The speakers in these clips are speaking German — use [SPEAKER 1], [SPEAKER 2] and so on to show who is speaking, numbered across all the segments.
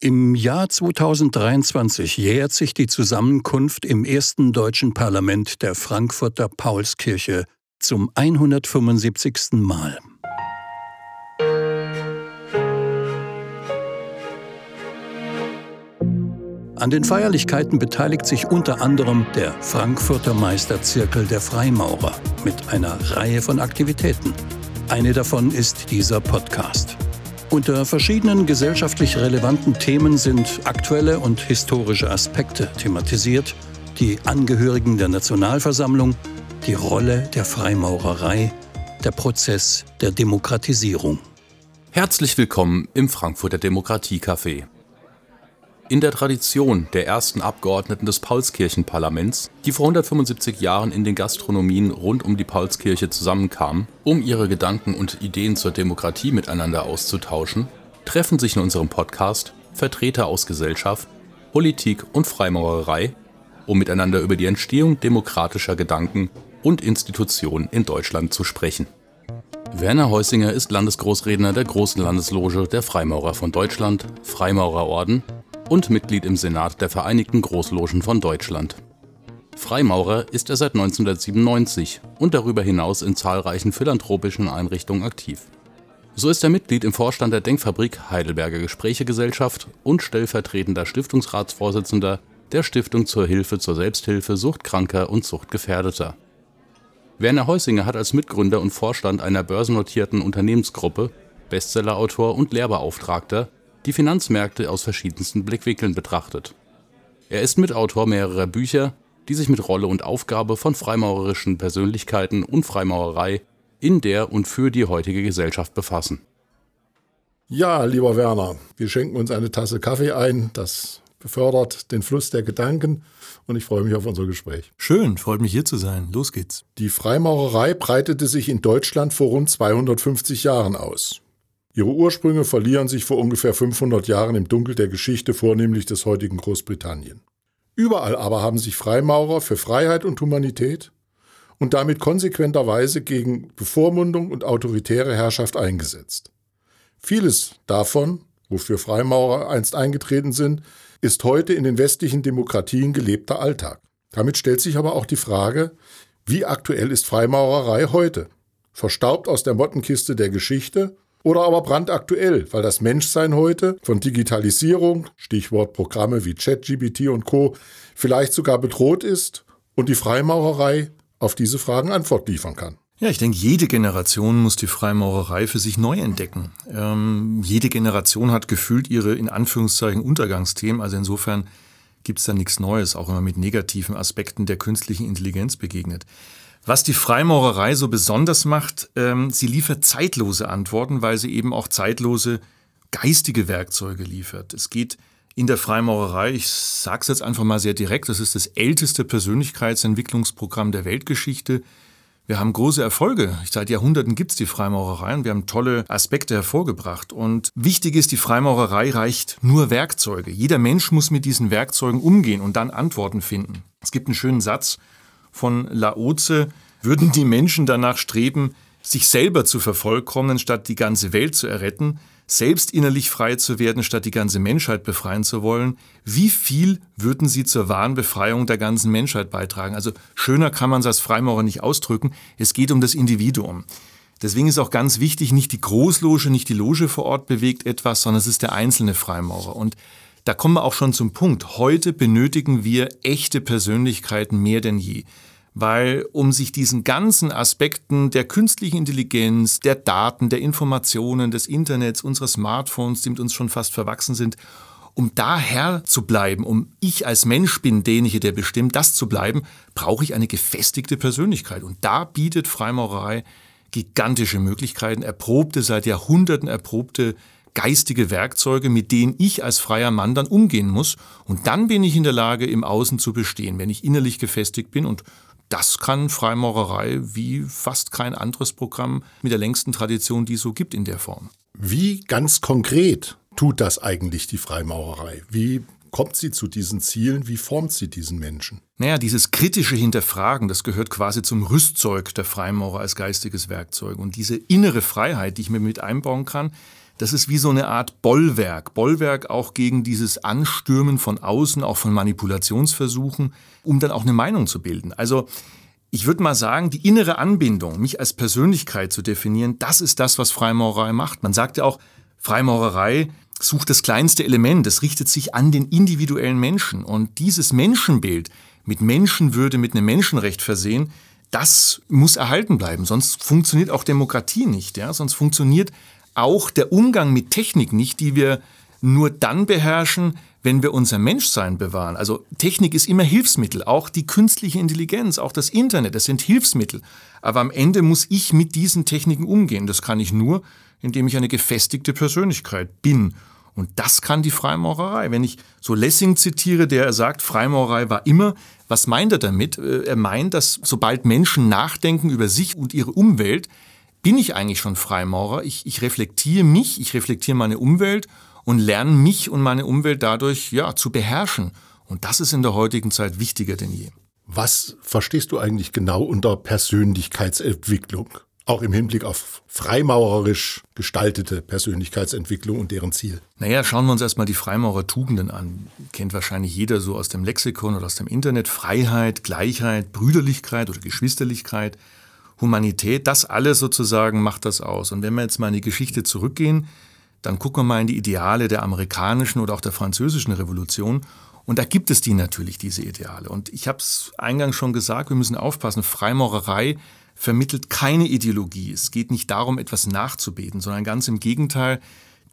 [SPEAKER 1] Im Jahr 2023 jährt sich die Zusammenkunft im ersten deutschen Parlament der Frankfurter Paulskirche zum 175. Mal. An den Feierlichkeiten beteiligt sich unter anderem der Frankfurter Meisterzirkel der Freimaurer mit einer Reihe von Aktivitäten. Eine davon ist dieser Podcast. Unter verschiedenen gesellschaftlich relevanten Themen sind aktuelle und historische Aspekte thematisiert, die Angehörigen der Nationalversammlung, die Rolle der Freimaurerei, der Prozess der Demokratisierung.
[SPEAKER 2] Herzlich willkommen im Frankfurter Demokratiecafé. In der Tradition der ersten Abgeordneten des Paulskirchenparlaments, die vor 175 Jahren in den Gastronomien rund um die Paulskirche zusammenkamen, um ihre Gedanken und Ideen zur Demokratie miteinander auszutauschen, treffen sich in unserem Podcast Vertreter aus Gesellschaft, Politik und Freimaurerei, um miteinander über die Entstehung demokratischer Gedanken und Institutionen in Deutschland zu sprechen. Werner Heusinger ist Landesgroßredner der Großen Landesloge der Freimaurer von Deutschland, Freimaurerorden und Mitglied im Senat der Vereinigten Großlogen von Deutschland. Freimaurer ist er seit 1997 und darüber hinaus in zahlreichen philanthropischen Einrichtungen aktiv. So ist er Mitglied im Vorstand der Denkfabrik Heidelberger Gesprächegesellschaft und stellvertretender Stiftungsratsvorsitzender der Stiftung zur Hilfe zur Selbsthilfe Suchtkranker und Suchtgefährdeter. Werner Heusinger hat als Mitgründer und Vorstand einer börsennotierten Unternehmensgruppe, Bestsellerautor und Lehrbeauftragter die Finanzmärkte aus verschiedensten Blickwinkeln betrachtet. Er ist Mitautor mehrerer Bücher, die sich mit Rolle und Aufgabe von freimaurerischen Persönlichkeiten und Freimaurerei in der und für die heutige Gesellschaft befassen.
[SPEAKER 3] Ja, lieber Werner, wir schenken uns eine Tasse Kaffee ein. Das befördert den Fluss der Gedanken und ich freue mich auf unser Gespräch.
[SPEAKER 4] Schön, freut mich hier zu sein. Los geht's.
[SPEAKER 3] Die Freimaurerei breitete sich in Deutschland vor rund 250 Jahren aus. Ihre Ursprünge verlieren sich vor ungefähr 500 Jahren im Dunkel der Geschichte, vornehmlich des heutigen Großbritannien. Überall aber haben sich Freimaurer für Freiheit und Humanität und damit konsequenterweise gegen Bevormundung und autoritäre Herrschaft eingesetzt. Vieles davon, wofür Freimaurer einst eingetreten sind, ist heute in den westlichen Demokratien gelebter Alltag. Damit stellt sich aber auch die Frage, wie aktuell ist Freimaurerei heute? Verstaubt aus der Mottenkiste der Geschichte oder aber brandaktuell, weil das Menschsein heute von Digitalisierung, Stichwort Programme wie ChatGPT und Co, vielleicht sogar bedroht ist und die Freimaurerei auf diese Fragen Antwort liefern kann.
[SPEAKER 4] Ja, ich denke, jede Generation muss die Freimaurerei für sich neu entdecken. Ähm, jede Generation hat gefühlt ihre in Anführungszeichen Untergangsthemen. Also insofern gibt es da nichts Neues, auch man mit negativen Aspekten der künstlichen Intelligenz begegnet. Was die Freimaurerei so besonders macht, ähm, sie liefert zeitlose Antworten, weil sie eben auch zeitlose geistige Werkzeuge liefert. Es geht in der Freimaurerei, ich sage es jetzt einfach mal sehr direkt, das ist das älteste Persönlichkeitsentwicklungsprogramm der Weltgeschichte. Wir haben große Erfolge. Seit Jahrhunderten gibt es die Freimaurerei und wir haben tolle Aspekte hervorgebracht. Und wichtig ist, die Freimaurerei reicht nur Werkzeuge. Jeder Mensch muss mit diesen Werkzeugen umgehen und dann Antworten finden. Es gibt einen schönen Satz, von Laoze würden die Menschen danach streben, sich selber zu vervollkommnen, statt die ganze Welt zu erretten, selbst innerlich frei zu werden, statt die ganze Menschheit befreien zu wollen, wie viel würden sie zur wahren Befreiung der ganzen Menschheit beitragen? Also schöner kann man es als Freimaurer nicht ausdrücken. Es geht um das Individuum. Deswegen ist auch ganz wichtig, nicht die Großloge, nicht die Loge vor Ort bewegt etwas, sondern es ist der einzelne Freimaurer. Und da kommen wir auch schon zum Punkt. Heute benötigen wir echte Persönlichkeiten mehr denn je. Weil um sich diesen ganzen Aspekten der künstlichen Intelligenz, der Daten, der Informationen, des Internets, unserer Smartphones, die mit uns schon fast verwachsen sind, um da Herr zu bleiben, um ich als Mensch bin derjenige, der bestimmt, das zu bleiben, brauche ich eine gefestigte Persönlichkeit. Und da bietet Freimaurerei gigantische Möglichkeiten, erprobte, seit Jahrhunderten erprobte geistige Werkzeuge, mit denen ich als freier Mann dann umgehen muss. Und dann bin ich in der Lage, im Außen zu bestehen, wenn ich innerlich gefestigt bin. Und das kann Freimaurerei wie fast kein anderes Programm mit der längsten Tradition, die es so gibt in der Form.
[SPEAKER 3] Wie ganz konkret tut das eigentlich die Freimaurerei? Wie kommt sie zu diesen Zielen? Wie formt sie diesen Menschen?
[SPEAKER 4] Naja, dieses kritische Hinterfragen, das gehört quasi zum Rüstzeug der Freimaurer als geistiges Werkzeug. Und diese innere Freiheit, die ich mir mit einbauen kann, das ist wie so eine Art Bollwerk. Bollwerk auch gegen dieses Anstürmen von außen, auch von Manipulationsversuchen, um dann auch eine Meinung zu bilden. Also ich würde mal sagen, die innere Anbindung, mich als Persönlichkeit zu definieren, das ist das, was Freimaurerei macht. Man sagt ja auch, Freimaurerei sucht das kleinste Element, es richtet sich an den individuellen Menschen. Und dieses Menschenbild mit Menschenwürde, mit einem Menschenrecht versehen, das muss erhalten bleiben. Sonst funktioniert auch Demokratie nicht. Ja? Sonst funktioniert auch der Umgang mit Technik nicht, die wir nur dann beherrschen, wenn wir unser Menschsein bewahren. Also Technik ist immer Hilfsmittel, auch die künstliche Intelligenz, auch das Internet, das sind Hilfsmittel. Aber am Ende muss ich mit diesen Techniken umgehen. Das kann ich nur, indem ich eine gefestigte Persönlichkeit bin. Und das kann die Freimaurerei. Wenn ich so Lessing zitiere, der sagt, Freimaurerei war immer, was meint er damit? Äh, er meint, dass sobald Menschen nachdenken über sich und ihre Umwelt, bin ich eigentlich schon Freimaurer. Ich, ich reflektiere mich, ich reflektiere meine Umwelt und lerne mich und meine Umwelt dadurch ja, zu beherrschen. Und das ist in der heutigen Zeit wichtiger denn je.
[SPEAKER 3] Was verstehst du eigentlich genau unter Persönlichkeitsentwicklung? Auch im Hinblick auf freimaurerisch gestaltete Persönlichkeitsentwicklung und deren Ziel.
[SPEAKER 4] Naja, schauen wir uns erstmal die Freimaurertugenden an. Kennt wahrscheinlich jeder so aus dem Lexikon oder aus dem Internet. Freiheit, Gleichheit, Brüderlichkeit oder Geschwisterlichkeit, Humanität, das alles sozusagen macht das aus. Und wenn wir jetzt mal in die Geschichte zurückgehen, dann gucken wir mal in die Ideale der amerikanischen oder auch der französischen Revolution. Und da gibt es die natürlich, diese Ideale. Und ich habe es eingangs schon gesagt, wir müssen aufpassen, Freimaurerei vermittelt keine Ideologie. Es geht nicht darum, etwas nachzubeten, sondern ganz im Gegenteil,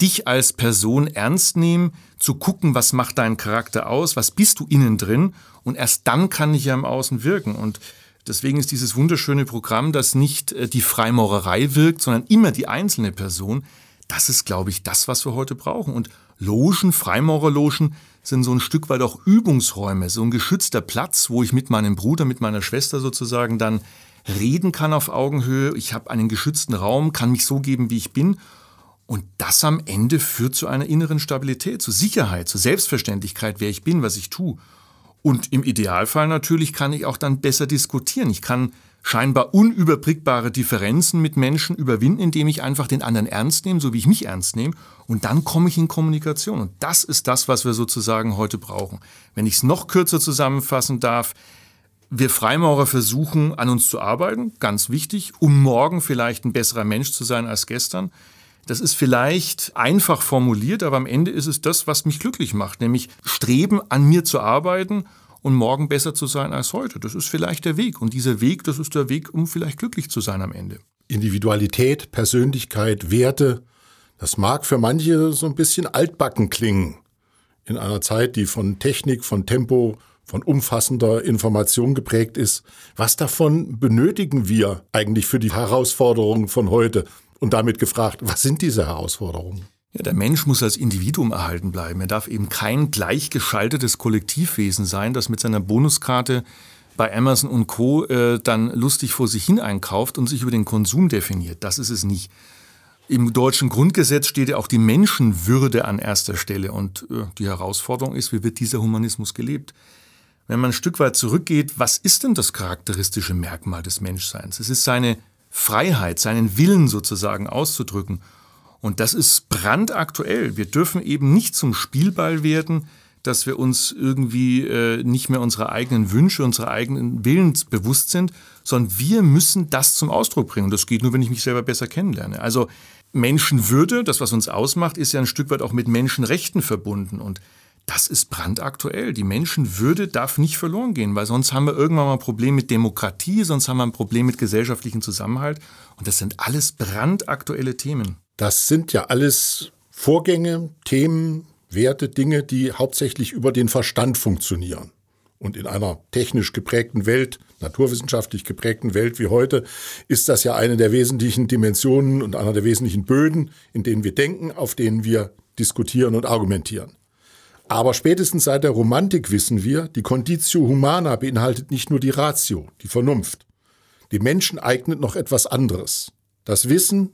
[SPEAKER 4] dich als Person ernst nehmen, zu gucken, was macht deinen Charakter aus, was bist du innen drin und erst dann kann ich ja im Außen wirken. Und deswegen ist dieses wunderschöne Programm, das nicht äh, die Freimaurerei wirkt, sondern immer die einzelne Person, das ist, glaube ich, das, was wir heute brauchen. Und Logen, Freimaurerlogen, sind so ein Stück weit auch Übungsräume, so ein geschützter Platz, wo ich mit meinem Bruder, mit meiner Schwester sozusagen dann reden kann auf Augenhöhe. Ich habe einen geschützten Raum, kann mich so geben, wie ich bin. Und das am Ende führt zu einer inneren Stabilität, zu Sicherheit, zu Selbstverständlichkeit, wer ich bin, was ich tue. Und im Idealfall natürlich kann ich auch dann besser diskutieren. Ich kann scheinbar unüberbrückbare Differenzen mit Menschen überwinden, indem ich einfach den anderen ernst nehme, so wie ich mich ernst nehme. Und dann komme ich in Kommunikation. Und das ist das, was wir sozusagen heute brauchen. Wenn ich es noch kürzer zusammenfassen darf, wir Freimaurer versuchen, an uns zu arbeiten, ganz wichtig, um morgen vielleicht ein besserer Mensch zu sein als gestern. Das ist vielleicht einfach formuliert, aber am Ende ist es das, was mich glücklich macht, nämlich streben, an mir zu arbeiten und morgen besser zu sein als heute. Das ist vielleicht der Weg. Und dieser Weg, das ist der Weg, um vielleicht glücklich zu sein am Ende.
[SPEAKER 3] Individualität, Persönlichkeit, Werte, das mag für manche so ein bisschen altbacken klingen. In einer Zeit, die von Technik, von Tempo, von umfassender Information geprägt ist. Was davon benötigen wir eigentlich für die Herausforderungen von heute? Und damit gefragt, was sind diese Herausforderungen?
[SPEAKER 4] Ja, der Mensch muss als Individuum erhalten bleiben. Er darf eben kein gleichgeschaltetes Kollektivwesen sein, das mit seiner Bonuskarte bei Amazon und Co. Äh, dann lustig vor sich hin einkauft und sich über den Konsum definiert. Das ist es nicht. Im deutschen Grundgesetz steht ja auch die Menschenwürde an erster Stelle. Und äh, die Herausforderung ist, wie wird dieser Humanismus gelebt? Wenn man ein Stück weit zurückgeht, was ist denn das charakteristische Merkmal des Menschseins? Es ist seine Freiheit, seinen Willen sozusagen auszudrücken. Und das ist brandaktuell. Wir dürfen eben nicht zum Spielball werden, dass wir uns irgendwie äh, nicht mehr unserer eigenen Wünsche, unserer eigenen Willens bewusst sind, sondern wir müssen das zum Ausdruck bringen. Das geht nur, wenn ich mich selber besser kennenlerne. Also Menschenwürde, das, was uns ausmacht, ist ja ein Stück weit auch mit Menschenrechten verbunden. Und das ist brandaktuell. Die Menschenwürde darf nicht verloren gehen, weil sonst haben wir irgendwann mal ein Problem mit Demokratie, sonst haben wir ein Problem mit gesellschaftlichem Zusammenhalt. Und das sind alles brandaktuelle Themen.
[SPEAKER 3] Das sind ja alles Vorgänge, Themen, Werte, Dinge, die hauptsächlich über den Verstand funktionieren. Und in einer technisch geprägten Welt, naturwissenschaftlich geprägten Welt wie heute, ist das ja eine der wesentlichen Dimensionen und einer der wesentlichen Böden, in denen wir denken, auf denen wir diskutieren und argumentieren. Aber spätestens seit der Romantik wissen wir, die Conditio Humana beinhaltet nicht nur die Ratio, die Vernunft. Dem Menschen eignet noch etwas anderes. Das Wissen,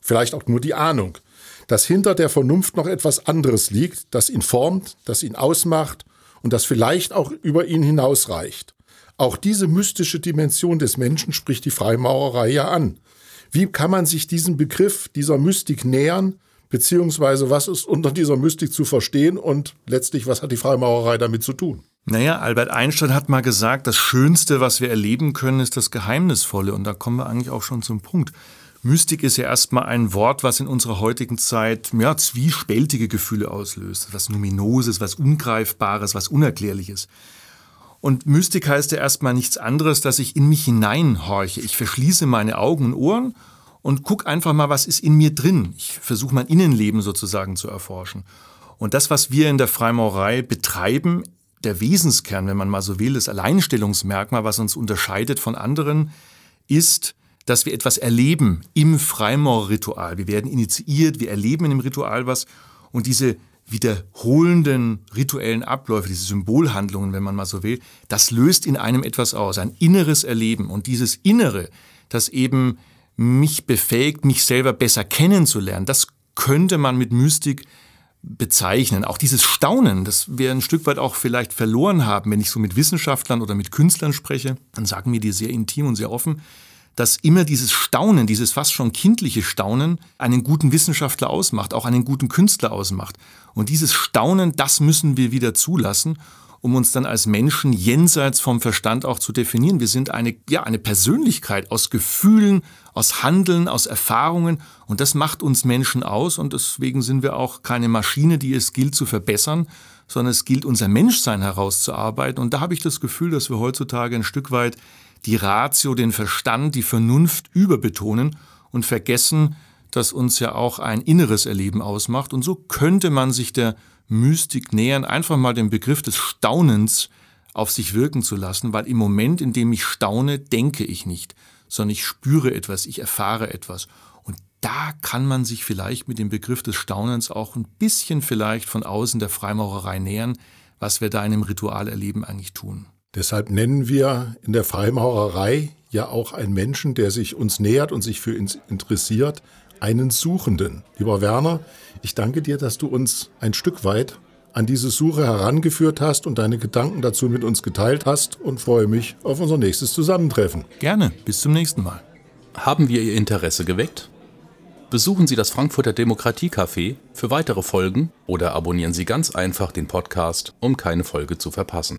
[SPEAKER 3] vielleicht auch nur die Ahnung, dass hinter der Vernunft noch etwas anderes liegt, das ihn formt, das ihn ausmacht und das vielleicht auch über ihn hinausreicht. Auch diese mystische Dimension des Menschen spricht die Freimaurerei ja an. Wie kann man sich diesem Begriff, dieser Mystik nähern, Beziehungsweise was ist unter dieser Mystik zu verstehen und letztlich, was hat die Freimaurerei damit zu tun?
[SPEAKER 4] Naja, Albert Einstein hat mal gesagt, das Schönste, was wir erleben können, ist das Geheimnisvolle. Und da kommen wir eigentlich auch schon zum Punkt. Mystik ist ja erstmal ein Wort, was in unserer heutigen Zeit ja, zwiespältige Gefühle auslöst. Was Numinoses, was Ungreifbares, was Unerklärliches. Und Mystik heißt ja erstmal nichts anderes, dass ich in mich hineinhorche. Ich verschließe meine Augen und Ohren und guck einfach mal, was ist in mir drin. Ich versuche mein Innenleben sozusagen zu erforschen. Und das, was wir in der Freimaurerei betreiben, der Wesenskern, wenn man mal so will, das Alleinstellungsmerkmal, was uns unterscheidet von anderen, ist, dass wir etwas erleben im Freimaurerritual. Wir werden initiiert, wir erleben in dem Ritual was und diese wiederholenden rituellen Abläufe, diese Symbolhandlungen, wenn man mal so will, das löst in einem etwas aus, ein inneres Erleben. Und dieses Innere, das eben mich befähigt, mich selber besser kennenzulernen, das könnte man mit Mystik bezeichnen. Auch dieses Staunen, das wir ein Stück weit auch vielleicht verloren haben, wenn ich so mit Wissenschaftlern oder mit Künstlern spreche, dann sagen mir die sehr intim und sehr offen, dass immer dieses Staunen, dieses fast schon kindliche Staunen einen guten Wissenschaftler ausmacht, auch einen guten Künstler ausmacht. Und dieses Staunen, das müssen wir wieder zulassen, um uns dann als Menschen jenseits vom Verstand auch zu definieren. Wir sind eine, ja, eine Persönlichkeit aus Gefühlen, aus Handeln, aus Erfahrungen und das macht uns Menschen aus und deswegen sind wir auch keine Maschine, die es gilt zu verbessern, sondern es gilt unser Menschsein herauszuarbeiten und da habe ich das Gefühl, dass wir heutzutage ein Stück weit die Ratio, den Verstand, die Vernunft überbetonen und vergessen, dass uns ja auch ein inneres Erleben ausmacht. Und so könnte man sich der Mystik nähern, einfach mal den Begriff des Staunens auf sich wirken zu lassen, weil im Moment, in dem ich staune, denke ich nicht, sondern ich spüre etwas, ich erfahre etwas. Und da kann man sich vielleicht mit dem Begriff des Staunens auch ein bisschen vielleicht von außen der Freimaurerei nähern, was wir da in dem Ritual erleben eigentlich tun.
[SPEAKER 3] Deshalb nennen wir in der Freimaurerei ja auch einen Menschen, der sich uns nähert und sich für uns interessiert, einen Suchenden. Lieber Werner, ich danke dir, dass du uns ein Stück weit an diese Suche herangeführt hast und deine Gedanken dazu mit uns geteilt hast und freue mich auf unser nächstes Zusammentreffen.
[SPEAKER 4] Gerne, bis zum nächsten Mal.
[SPEAKER 2] Haben wir Ihr Interesse geweckt? Besuchen Sie das Frankfurter Demokratiecafé für weitere Folgen oder abonnieren Sie ganz einfach den Podcast, um keine Folge zu verpassen.